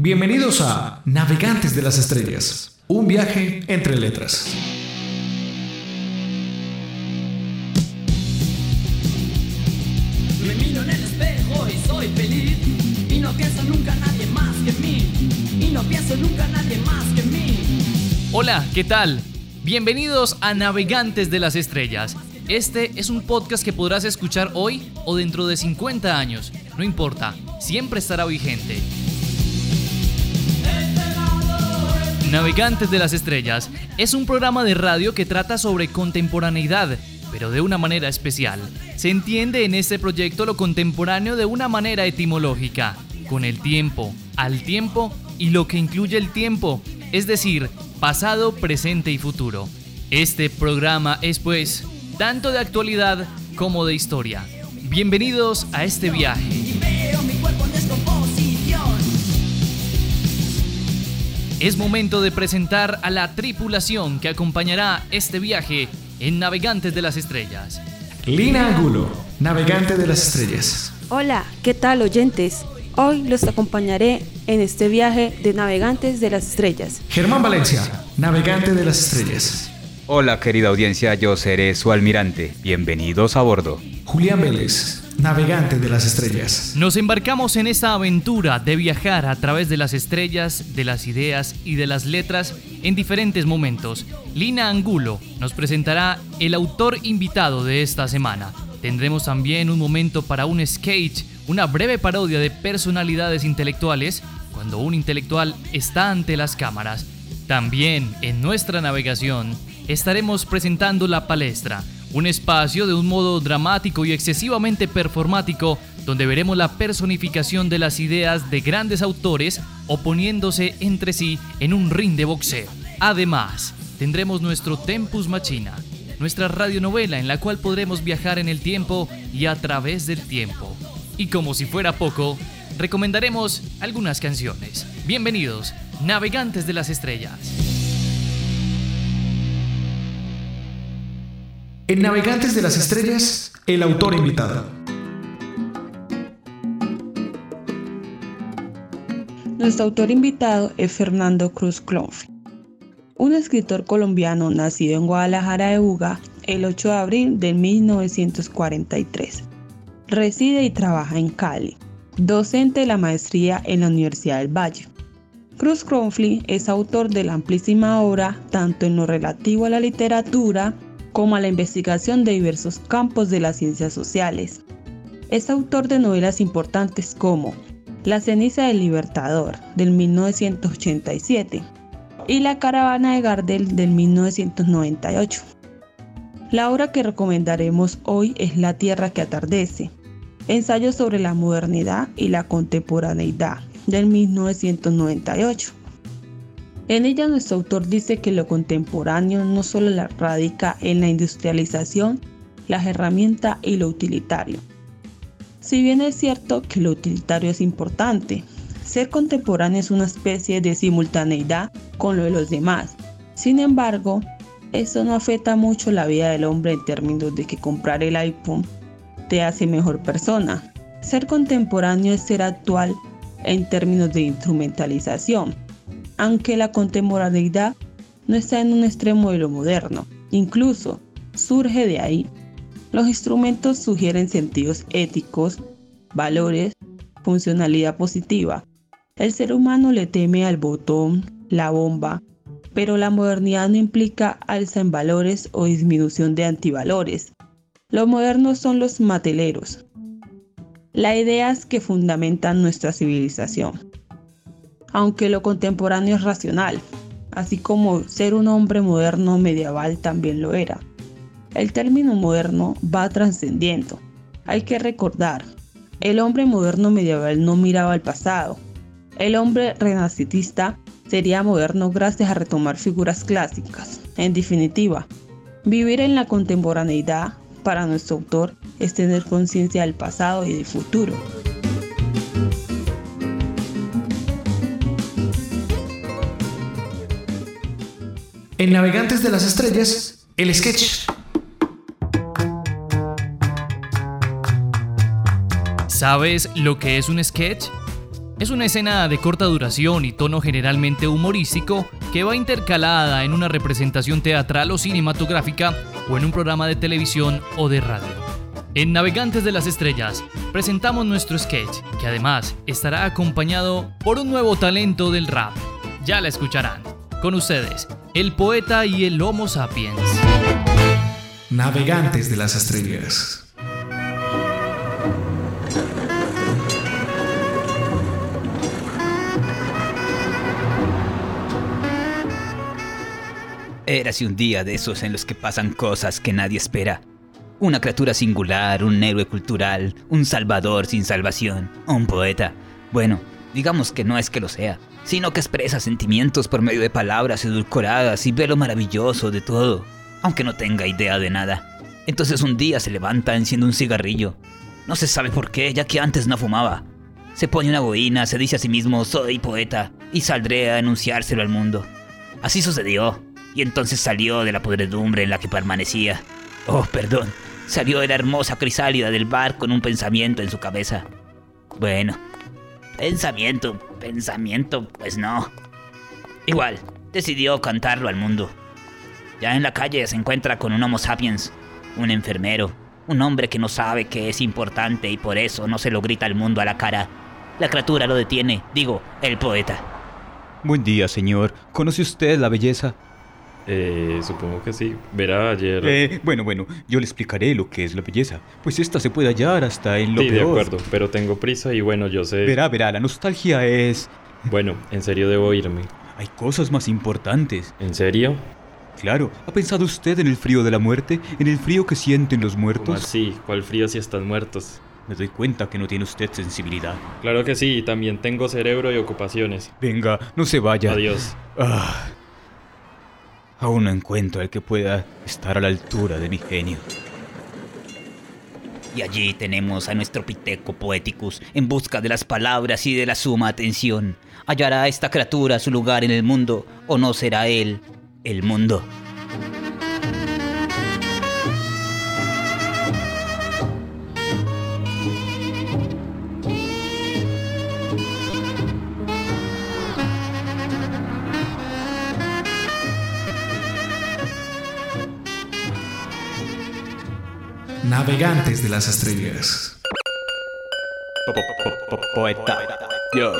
Bienvenidos a Navegantes de las Estrellas, un viaje entre letras. Me miro en el espejo y soy feliz y no pienso nunca en nadie más que mí y no pienso nunca en nadie más que mí. Hola, ¿qué tal? Bienvenidos a Navegantes de las Estrellas. Este es un podcast que podrás escuchar hoy o dentro de 50 años. No importa, siempre estará vigente. Navegantes de las Estrellas es un programa de radio que trata sobre contemporaneidad, pero de una manera especial. Se entiende en este proyecto lo contemporáneo de una manera etimológica, con el tiempo, al tiempo y lo que incluye el tiempo, es decir, pasado, presente y futuro. Este programa es pues tanto de actualidad como de historia. Bienvenidos a este viaje. Es momento de presentar a la tripulación que acompañará este viaje en Navegantes de las Estrellas. Lina Angulo, navegante de las estrellas. Hola, ¿qué tal oyentes? Hoy los acompañaré en este viaje de navegantes de las estrellas. Germán Valencia, navegante de las estrellas. Hola querida audiencia, yo seré su almirante. Bienvenidos a bordo. Julián Vélez, navegante de las estrellas. Nos embarcamos en esta aventura de viajar a través de las estrellas, de las ideas y de las letras en diferentes momentos. Lina Angulo nos presentará el autor invitado de esta semana. Tendremos también un momento para un sketch, una breve parodia de personalidades intelectuales, cuando un intelectual está ante las cámaras. También en nuestra navegación estaremos presentando la palestra, un espacio de un modo dramático y excesivamente performático donde veremos la personificación de las ideas de grandes autores oponiéndose entre sí en un ring de boxeo. Además, tendremos nuestro Tempus Machina, nuestra radionovela en la cual podremos viajar en el tiempo y a través del tiempo. Y como si fuera poco, recomendaremos algunas canciones. Bienvenidos, navegantes de las estrellas. En Navegantes de las Estrellas, el autor invitado. Nuestro autor invitado es Fernando Cruz Clonfi, un escritor colombiano nacido en Guadalajara de Buga el 8 de abril de 1943. Reside y trabaja en Cali, docente de la maestría en la Universidad del Valle. Cruz Cronfli es autor de la amplísima obra tanto en lo relativo a la literatura como a la investigación de diversos campos de las ciencias sociales. Es autor de novelas importantes como La ceniza del Libertador del 1987 y La caravana de Gardel del 1998. La obra que recomendaremos hoy es La tierra que atardece, ensayo sobre la modernidad y la contemporaneidad del 1998. En ella nuestro autor dice que lo contemporáneo no solo la radica en la industrialización, las herramientas y lo utilitario. Si bien es cierto que lo utilitario es importante, ser contemporáneo es una especie de simultaneidad con lo de los demás. Sin embargo, eso no afecta mucho la vida del hombre en términos de que comprar el iPhone te hace mejor persona. Ser contemporáneo es ser actual en términos de instrumentalización aunque la contemporaneidad no está en un extremo de lo moderno, incluso surge de ahí. Los instrumentos sugieren sentidos éticos, valores, funcionalidad positiva. El ser humano le teme al botón, la bomba, pero la modernidad no implica alza en valores o disminución de antivalores. Los modernos son los mateleros, las ideas que fundamentan nuestra civilización aunque lo contemporáneo es racional, así como ser un hombre moderno medieval también lo era. El término moderno va trascendiendo. Hay que recordar, el hombre moderno medieval no miraba al pasado. El hombre renacentista sería moderno gracias a retomar figuras clásicas. En definitiva, vivir en la contemporaneidad para nuestro autor es tener conciencia del pasado y del futuro. En Navegantes de las Estrellas, el sketch. ¿Sabes lo que es un sketch? Es una escena de corta duración y tono generalmente humorístico que va intercalada en una representación teatral o cinematográfica o en un programa de televisión o de radio. En Navegantes de las Estrellas presentamos nuestro sketch, que además estará acompañado por un nuevo talento del rap. Ya la escucharán. Con ustedes, el poeta y el Homo sapiens. Navegantes de las Estrellas. Érase un día de esos en los que pasan cosas que nadie espera. Una criatura singular, un héroe cultural, un salvador sin salvación, un poeta. Bueno, digamos que no es que lo sea, sino que expresa sentimientos por medio de palabras edulcoradas y ve lo maravilloso de todo, aunque no tenga idea de nada. Entonces un día se levanta, enciende un cigarrillo. No se sabe por qué, ya que antes no fumaba. Se pone una boina, se dice a sí mismo, soy poeta, y saldré a anunciárselo al mundo. Así sucedió y entonces salió de la podredumbre en la que permanecía. Oh, perdón, salió de la hermosa crisálida del bar con un pensamiento en su cabeza. Bueno, pensamiento, pensamiento, pues no. Igual, decidió cantarlo al mundo. Ya en la calle se encuentra con un Homo sapiens, un enfermero, un hombre que no sabe que es importante y por eso no se lo grita al mundo a la cara. La criatura lo detiene, digo, el poeta. Buen día, señor. ¿Conoce usted la belleza? Eh, supongo que sí. Verá ayer. Eh, bueno, bueno, yo le explicaré lo que es la belleza. Pues esta se puede hallar hasta en lo sí, de acuerdo, pero tengo prisa y bueno, yo sé. Verá, verá, la nostalgia es... Bueno, en serio debo irme. Hay cosas más importantes. ¿En serio? Claro, ¿ha pensado usted en el frío de la muerte? ¿En el frío que sienten los ¿Cómo muertos? así? ¿Cuál frío si están muertos? Me doy cuenta que no tiene usted sensibilidad. Claro que sí, también tengo cerebro y ocupaciones. Venga, no se vaya. Adiós. Ah, aún no encuentro al que pueda estar a la altura de mi genio. Y allí tenemos a nuestro Piteco Poeticus en busca de las palabras y de la suma atención. ¿Hallará esta criatura su lugar en el mundo o no será él el mundo? Navegantes de las Estrellas. Poeta. Yo.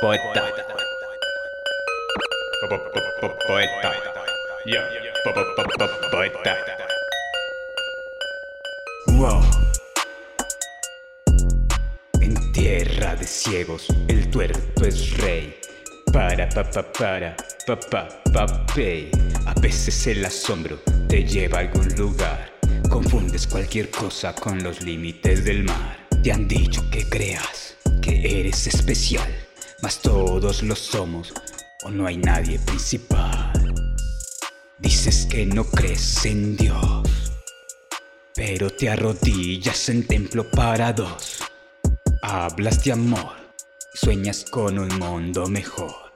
Poeta. Poeta. Yo. Poeta. Wow. En tierra de ciegos, el tuerto es rey. Para, pa, pa, para, pa, pa, pa, pe. A veces el asombro te lleva a algún lugar. Confundes cualquier cosa con los límites del mar. Te han dicho que creas que eres especial, mas todos lo somos o no hay nadie principal. Dices que no crees en Dios, pero te arrodillas en templo para dos. Hablas de amor, sueñas con un mundo mejor.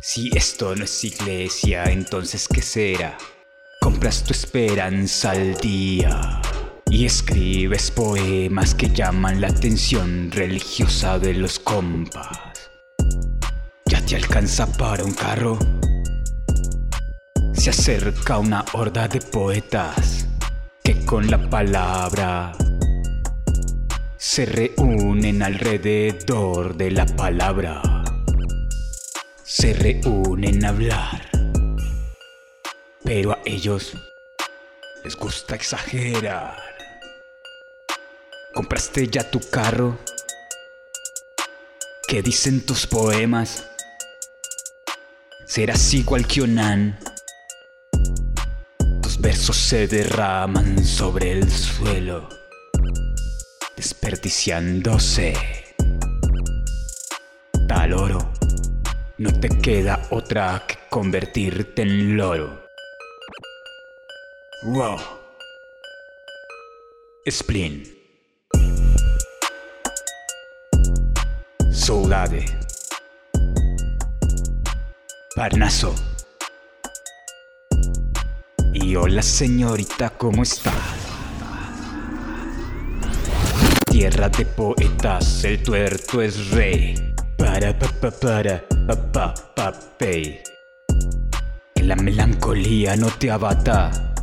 Si esto no es iglesia, entonces ¿qué será? Compras tu esperanza al día y escribes poemas que llaman la atención religiosa de los compas. ¿Ya te alcanza para un carro? Se acerca una horda de poetas que con la palabra se reúnen alrededor de la palabra. Se reúnen a hablar. Pero a ellos les gusta exagerar. ¿Compraste ya tu carro? ¿Qué dicen tus poemas? ¿Serás igual que Onan? Tus versos se derraman sobre el suelo, desperdiciándose. Tal oro, no te queda otra que convertirte en loro. Wow. Spleen. Soldade. Parnaso. Y hola señorita, ¿cómo está? tierra de poetas, el tuerto es rey. Para pa pa para pa pa pa pey. Que la melancolía no te abata.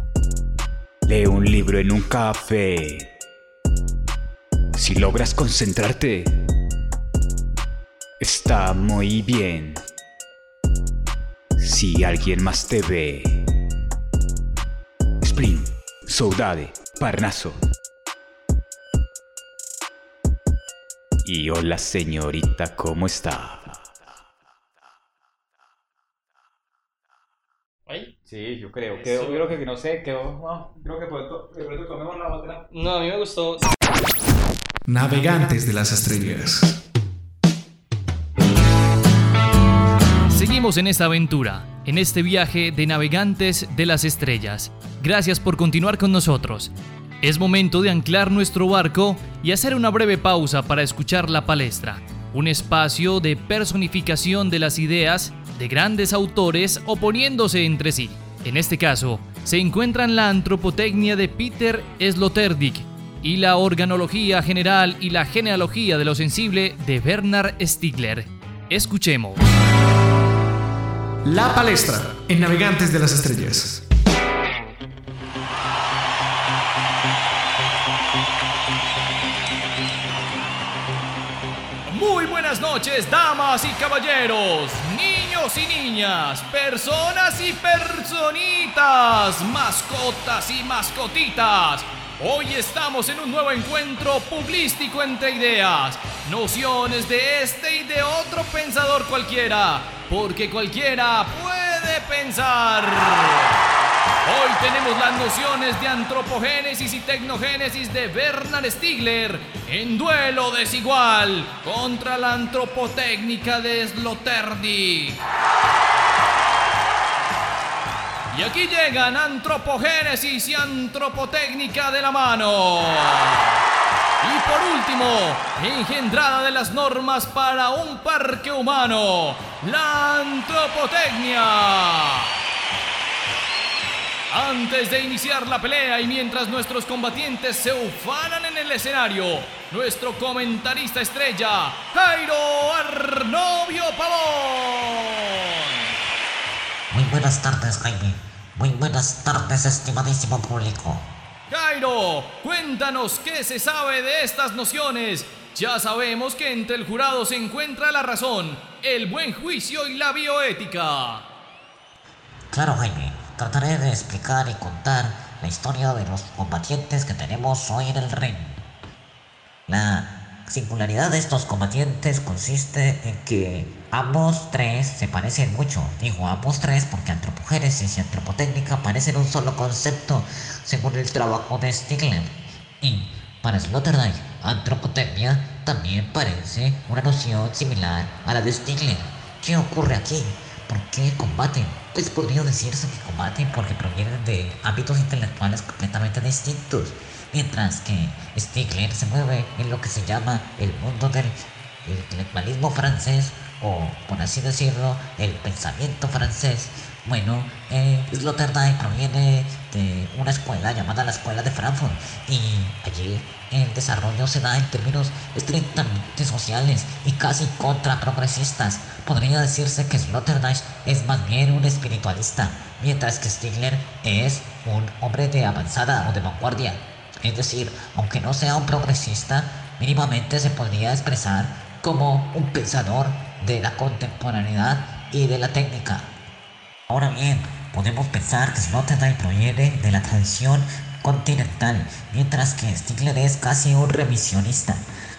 Lee un libro en un café. Si logras concentrarte, está muy bien. Si alguien más te ve. Spring, Saudade, Parnaso. Y hola señorita, ¿cómo está? Sí, yo creo. Quedó, yo creo que no sé, quedó. No, creo que pronto, de pronto comemos la otra. No, a mí me gustó. Navegantes de las estrellas. Seguimos en esta aventura, en este viaje de navegantes de las estrellas. Gracias por continuar con nosotros. Es momento de anclar nuestro barco y hacer una breve pausa para escuchar la palestra, un espacio de personificación de las ideas de grandes autores oponiéndose entre sí. En este caso, se encuentran la antropotecnia de Peter Sloterdijk y la organología general y la genealogía de lo sensible de Bernard Stiegler. Escuchemos. La palestra en Navegantes de las Estrellas. Muy buenas noches, damas y caballeros, y niñas, personas y personitas, mascotas y mascotitas. Hoy estamos en un nuevo encuentro puglístico entre ideas, nociones de este y de otro pensador cualquiera, porque cualquiera puede pensar. Hoy tenemos las nociones de antropogénesis y tecnogénesis de Bernard Stiegler en duelo desigual contra la antropotécnica de Sloterdijk. Y aquí llegan antropogénesis y antropotécnica de la mano. Y por último, engendrada de las normas para un parque humano, la antropotecnia. Antes de iniciar la pelea y mientras nuestros combatientes se ufanan en el escenario, nuestro comentarista estrella, Jairo Arnovio Pavón. Muy buenas tardes, Jaime. Muy buenas tardes, estimadísimo público. Jairo, cuéntanos qué se sabe de estas nociones. Ya sabemos que entre el jurado se encuentra la razón, el buen juicio y la bioética. Claro, Jaime. Trataré de explicar y contar la historia de los combatientes que tenemos hoy en el ring. La singularidad de estos combatientes consiste en que ambos tres se parecen mucho. Digo ambos tres porque antropogénesis y antropotécnica parecen un solo concepto según el trabajo de Stigler. Y para Sloterdijk, antropotecnia también parece una noción similar a la de Stigler. ¿Qué ocurre aquí? ¿Por qué combaten? Pues podría decirse que combaten porque provienen de ámbitos intelectuales completamente distintos, mientras que Stigler se mueve en lo que se llama el mundo del intelectualismo francés o, por así decirlo, el pensamiento francés. Bueno, eh, Sloterdijk proviene de una escuela llamada la Escuela de Frankfurt y allí el desarrollo se da en términos estrictamente sociales y casi contraprogresistas. Podría decirse que Sloterdijk es más bien un espiritualista, mientras que Stigler es un hombre de avanzada o de vanguardia. Es decir, aunque no sea un progresista, mínimamente se podría expresar como un pensador de la contemporaneidad y de la técnica. Ahora bien, podemos pensar que Sloterdijk proviene de la tradición continental, mientras que Stigler es casi un revisionista.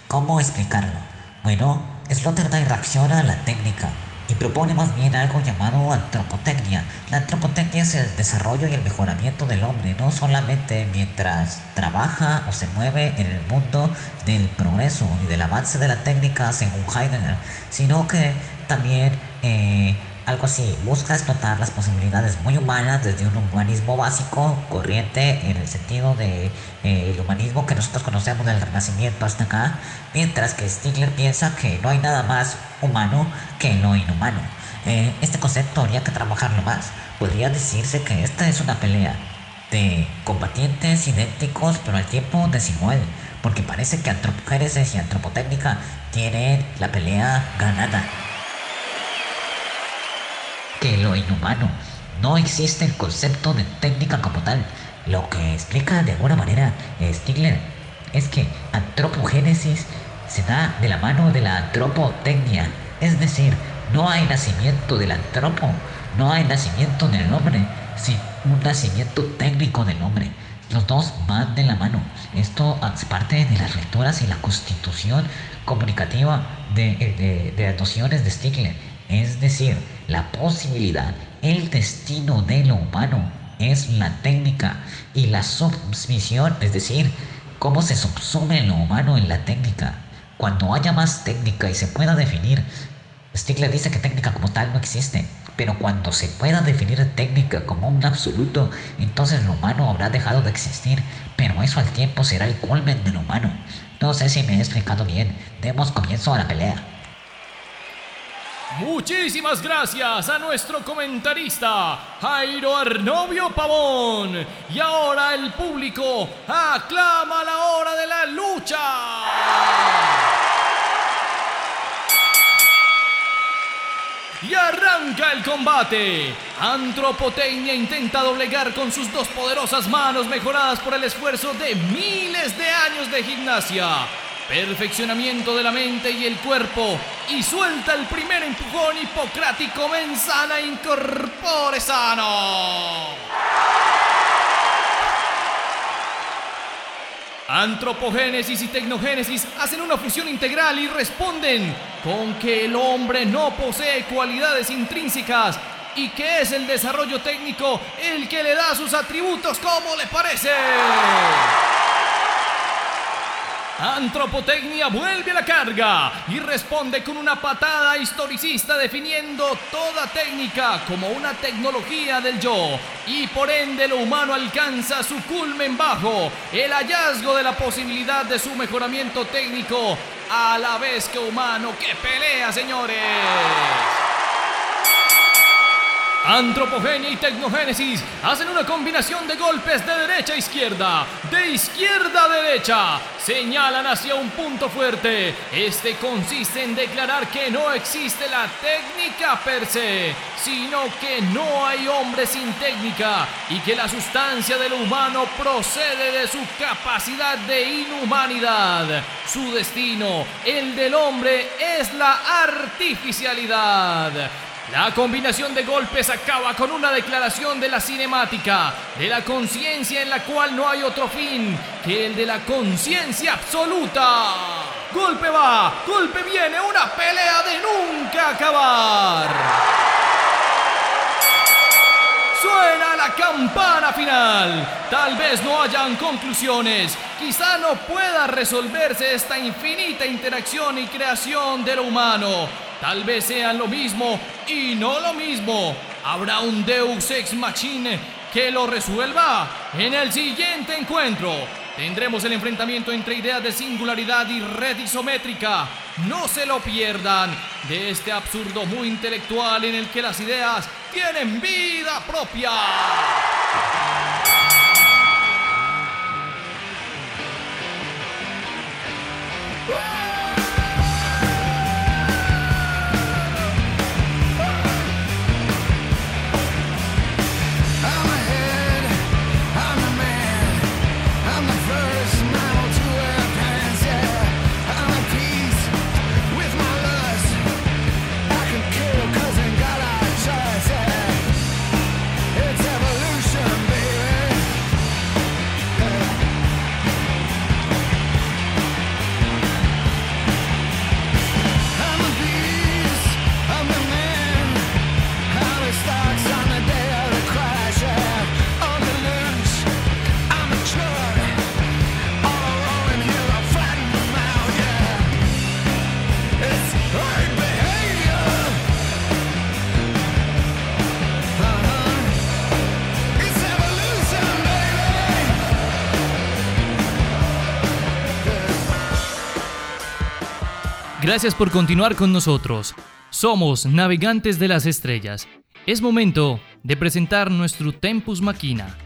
¿Cómo explicarlo? Bueno, Sloterdijk reacciona a la técnica y propone más bien algo llamado antropotecnia. La antropotecnia es el desarrollo y el mejoramiento del hombre, no solamente mientras trabaja o se mueve en el mundo del progreso y del avance de la técnica según Heidegger, sino que también eh, algo así, busca explotar las posibilidades muy humanas desde un humanismo básico, corriente, en el sentido de eh, humanismo que nosotros conocemos del Renacimiento hasta acá, mientras que Stigler piensa que no hay nada más humano que lo inhumano. Eh, este concepto habría que trabajarlo más. Podría decirse que esta es una pelea de combatientes idénticos pero al tiempo desigual, porque parece que antropogénesis y antropotécnica tienen la pelea ganada. Que lo inhumano no existe el concepto de técnica como tal. Lo que explica de alguna manera Stigler es que antropogénesis se da de la mano de la antropotecnia, es decir, no hay nacimiento del antropo, no hay nacimiento del hombre, sin un nacimiento técnico del hombre. Los dos van de la mano. Esto es parte de las lecturas y la constitución comunicativa de, de, de las nociones de Stigler. Es decir, la posibilidad, el destino de lo humano es la técnica y la submisión, es decir, cómo se subsume lo humano en la técnica. Cuando haya más técnica y se pueda definir, Stigler dice que técnica como tal no existe, pero cuando se pueda definir técnica como un absoluto, entonces lo humano habrá dejado de existir, pero eso al tiempo será el culmen de lo humano. No sé si me he explicado bien, demos comienzo a la pelea. Muchísimas gracias a nuestro comentarista Jairo Arnovio Pavón. Y ahora el público aclama la hora de la lucha. Y arranca el combate. Antropotecnia intenta doblegar con sus dos poderosas manos mejoradas por el esfuerzo de miles de años de gimnasia. Perfeccionamiento de la mente y el cuerpo. Y suelta el primer empujón hipocrático mensana incorpore sano. Antropogénesis y tecnogénesis hacen una fusión integral y responden con que el hombre no posee cualidades intrínsecas y que es el desarrollo técnico el que le da sus atributos como le parece. Antropotecnia vuelve a la carga y responde con una patada historicista definiendo toda técnica como una tecnología del yo y por ende lo humano alcanza su culmen bajo, el hallazgo de la posibilidad de su mejoramiento técnico a la vez que humano que pelea, señores. Antropogenia y tecnogénesis hacen una combinación de golpes de derecha a izquierda, de izquierda a derecha. Señalan hacia un punto fuerte. Este consiste en declarar que no existe la técnica per se, sino que no hay hombre sin técnica y que la sustancia de lo humano procede de su capacidad de inhumanidad. Su destino, el del hombre, es la artificialidad. La combinación de golpes acaba con una declaración de la cinemática, de la conciencia en la cual no hay otro fin que el de la conciencia absoluta. Golpe va, golpe viene, una pelea de nunca acabar. Suena la campana final. Tal vez no hayan conclusiones. Quizá no pueda resolverse esta infinita interacción y creación de lo humano. Tal vez sean lo mismo y no lo mismo. Habrá un Deus ex machine que lo resuelva en el siguiente encuentro. Tendremos el enfrentamiento entre ideas de singularidad y red isométrica. No se lo pierdan de este absurdo muy intelectual en el que las ideas tienen vida propia. Gracias por continuar con nosotros. Somos Navegantes de las Estrellas. Es momento de presentar nuestro Tempus Machina.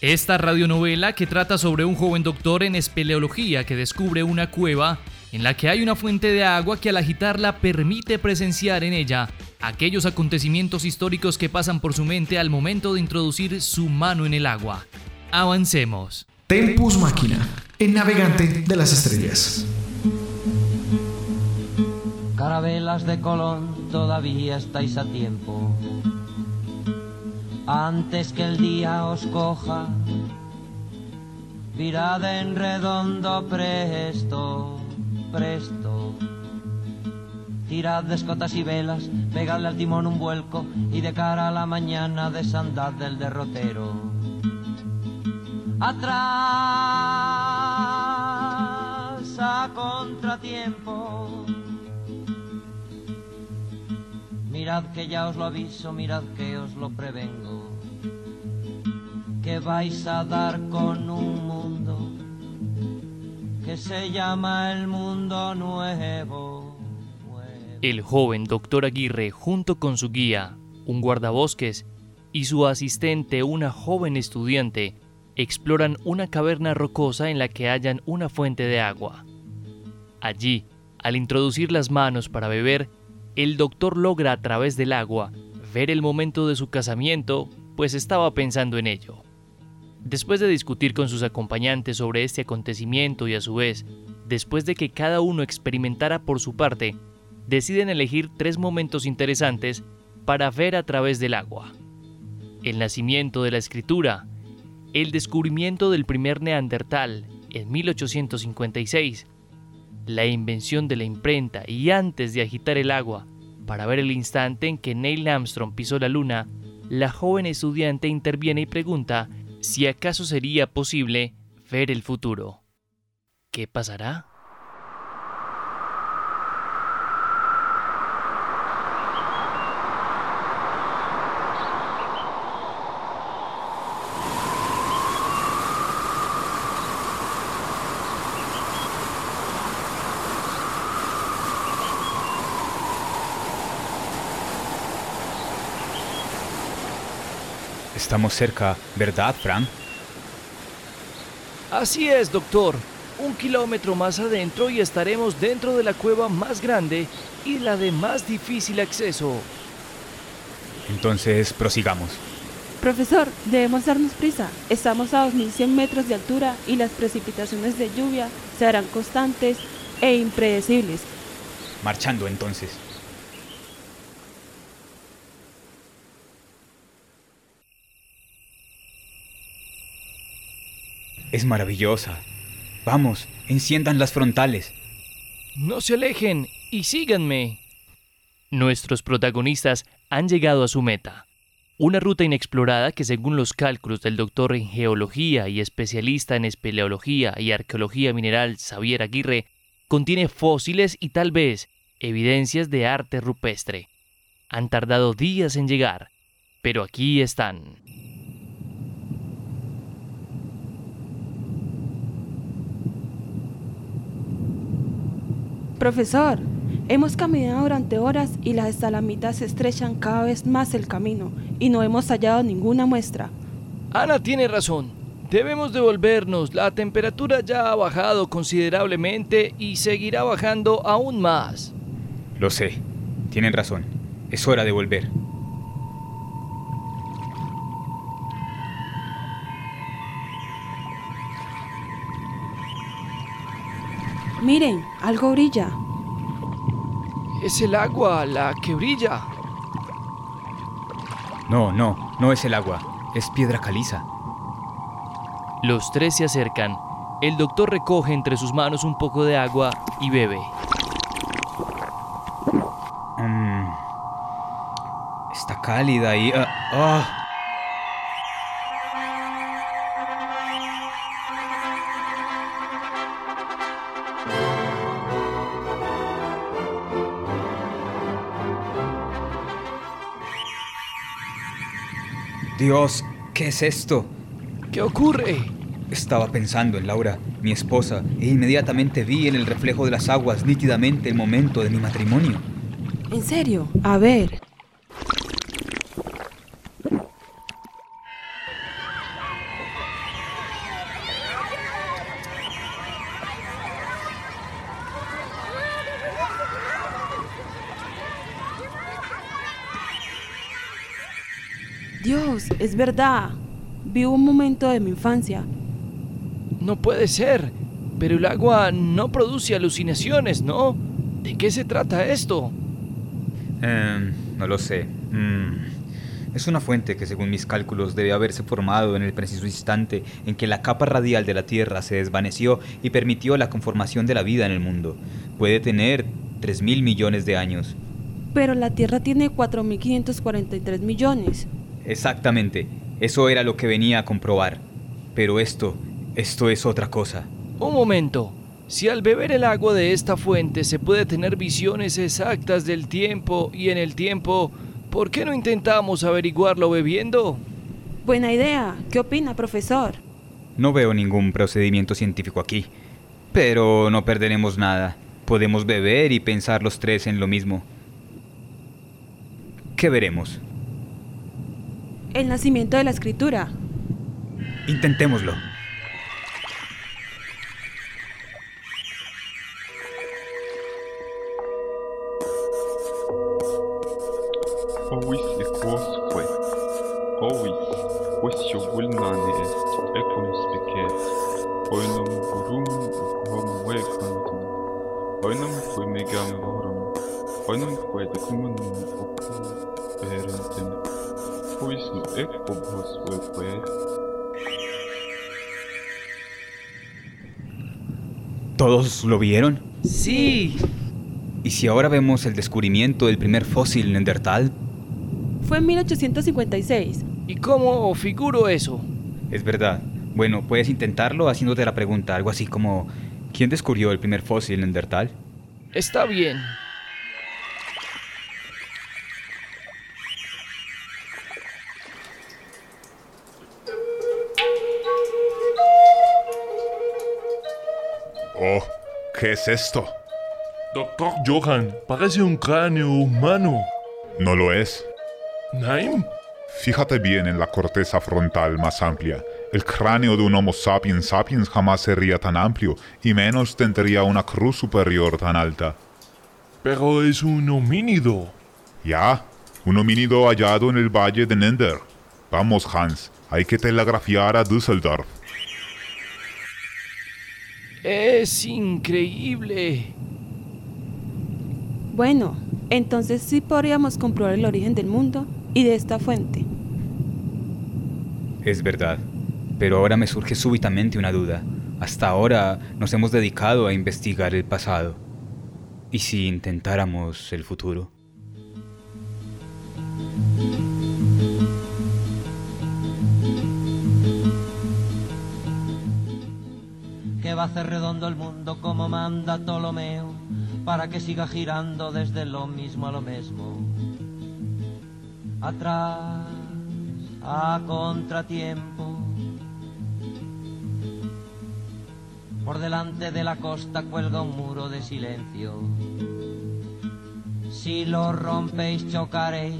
Esta radionovela que trata sobre un joven doctor en espeleología que descubre una cueva en la que hay una fuente de agua que al agitarla permite presenciar en ella aquellos acontecimientos históricos que pasan por su mente al momento de introducir su mano en el agua. Avancemos. Tempus Máquina, el navegante de las estrellas. Carabelas de Colón, todavía estáis a tiempo. Antes que el día os coja, virad en redondo presto, presto. Tirad de escotas y velas, pegadle al timón un vuelco y de cara a la mañana desandad del derrotero. Atrás a contratiempo. Mirad que ya os lo aviso, mirad que os lo prevengo. Que vais a dar con un mundo que se llama el mundo nuevo. El joven doctor Aguirre, junto con su guía, un guardabosques, y su asistente, una joven estudiante, exploran una caverna rocosa en la que hallan una fuente de agua. Allí, al introducir las manos para beber, el doctor logra a través del agua ver el momento de su casamiento, pues estaba pensando en ello. Después de discutir con sus acompañantes sobre este acontecimiento y a su vez, después de que cada uno experimentara por su parte, deciden elegir tres momentos interesantes para ver a través del agua. El nacimiento de la escritura, el descubrimiento del primer neandertal en 1856, la invención de la imprenta y antes de agitar el agua para ver el instante en que Neil Armstrong pisó la luna, la joven estudiante interviene y pregunta si acaso sería posible ver el futuro. ¿Qué pasará? Estamos cerca, ¿verdad, Frank? Así es, doctor. Un kilómetro más adentro y estaremos dentro de la cueva más grande y la de más difícil acceso. Entonces, prosigamos. Profesor, debemos darnos prisa. Estamos a 2.100 metros de altura y las precipitaciones de lluvia serán constantes e impredecibles. Marchando entonces. Es maravillosa. Vamos, enciendan las frontales. No se alejen y síganme. Nuestros protagonistas han llegado a su meta. Una ruta inexplorada que según los cálculos del doctor en geología y especialista en espeleología y arqueología mineral Xavier Aguirre, contiene fósiles y tal vez evidencias de arte rupestre. Han tardado días en llegar, pero aquí están. Profesor, hemos caminado durante horas y las estalamitas estrechan cada vez más el camino y no hemos hallado ninguna muestra. Ana tiene razón. Debemos devolvernos. La temperatura ya ha bajado considerablemente y seguirá bajando aún más. Lo sé. Tienen razón. Es hora de volver. Miren, algo brilla. Es el agua la que brilla. No, no, no es el agua. Es piedra caliza. Los tres se acercan. El doctor recoge entre sus manos un poco de agua y bebe. Mm. Está cálida y... ah. Dios, ¿qué es esto? ¿Qué ocurre? Estaba pensando en Laura, mi esposa, e inmediatamente vi en el reflejo de las aguas nítidamente el momento de mi matrimonio. ¿En serio? A ver. Es verdad. Vi un momento de mi infancia. No puede ser. Pero el agua no produce alucinaciones, ¿no? ¿De qué se trata esto? Em, no lo sé. Mm. Es una fuente que según mis cálculos debe haberse formado en el preciso instante en que la capa radial de la Tierra se desvaneció y permitió la conformación de la vida en el mundo. Puede tener 3.000 millones de años. Pero la Tierra tiene 4.543 millones. Exactamente. Eso era lo que venía a comprobar. Pero esto, esto es otra cosa. Un momento. Si al beber el agua de esta fuente se puede tener visiones exactas del tiempo y en el tiempo, ¿por qué no intentamos averiguarlo bebiendo? Buena idea. ¿Qué opina, profesor? No veo ningún procedimiento científico aquí. Pero no perderemos nada. Podemos beber y pensar los tres en lo mismo. ¿Qué veremos? El nacimiento de la escritura. Intentémoslo. Megam vorum. Equobos veque. ¿Todos lo vieron? Sí. ¿Y si ahora vemos el descubrimiento del primer fósil neandertal? Fue en 1856. ¿Y cómo figuro eso? Es verdad. Bueno, puedes intentarlo haciéndote la pregunta, algo así como ¿quién descubrió el primer fósil neandertal? Está bien. ¿Qué es esto? Doctor Johan, parece un cráneo humano. No lo es. Naim, Fíjate bien en la corteza frontal más amplia. El cráneo de un Homo sapiens sapiens jamás sería tan amplio y menos tendría una cruz superior tan alta. pero es un homínido. Ya, un homínido hallado en el valle de Nender. Vamos, Hans, hay que telegrafiar a Düsseldorf. Es increíble. Bueno, entonces sí podríamos comprobar el origen del mundo y de esta fuente. Es verdad. Pero ahora me surge súbitamente una duda. Hasta ahora nos hemos dedicado a investigar el pasado. ¿Y si intentáramos el futuro? Que va a hacer redondo el mundo como manda Ptolomeo, para que siga girando desde lo mismo a lo mismo. Atrás, a contratiempo. Por delante de la costa cuelga un muro de silencio. Si lo rompéis chocaréis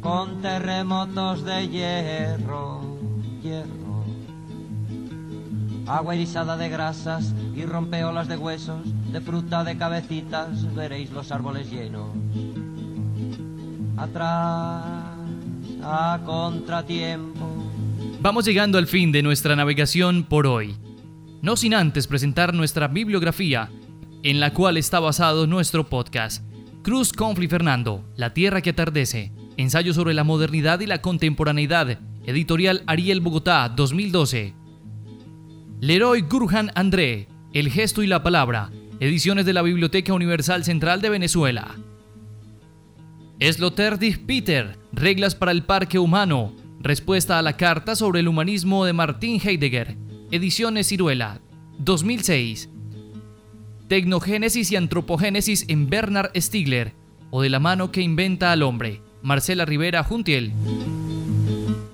con terremotos de hierro, hierro agua erizada de grasas y rompeolas de huesos, de fruta de cabecitas, veréis los árboles llenos. Atrás, a contratiempo. Vamos llegando al fin de nuestra navegación por hoy. No sin antes presentar nuestra bibliografía, en la cual está basado nuestro podcast. Cruz Confli Fernando, La Tierra que Atardece, ensayo sobre la modernidad y la contemporaneidad, editorial Ariel Bogotá, 2012. Leroy Gurhan André, El gesto y la palabra, ediciones de la Biblioteca Universal Central de Venezuela. Sloterdijk Peter, Reglas para el Parque Humano, respuesta a la carta sobre el humanismo de Martin Heidegger, ediciones Ciruela, 2006. Tecnogénesis y antropogénesis en Bernard Stiegler, o de la mano que inventa al hombre, Marcela Rivera Juntiel.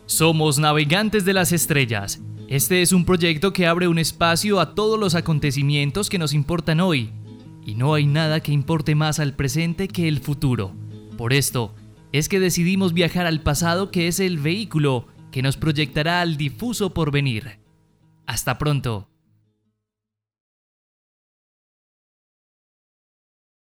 Somos navegantes de las estrellas. Este es un proyecto que abre un espacio a todos los acontecimientos que nos importan hoy, y no hay nada que importe más al presente que el futuro. Por esto, es que decidimos viajar al pasado que es el vehículo que nos proyectará al difuso porvenir. Hasta pronto.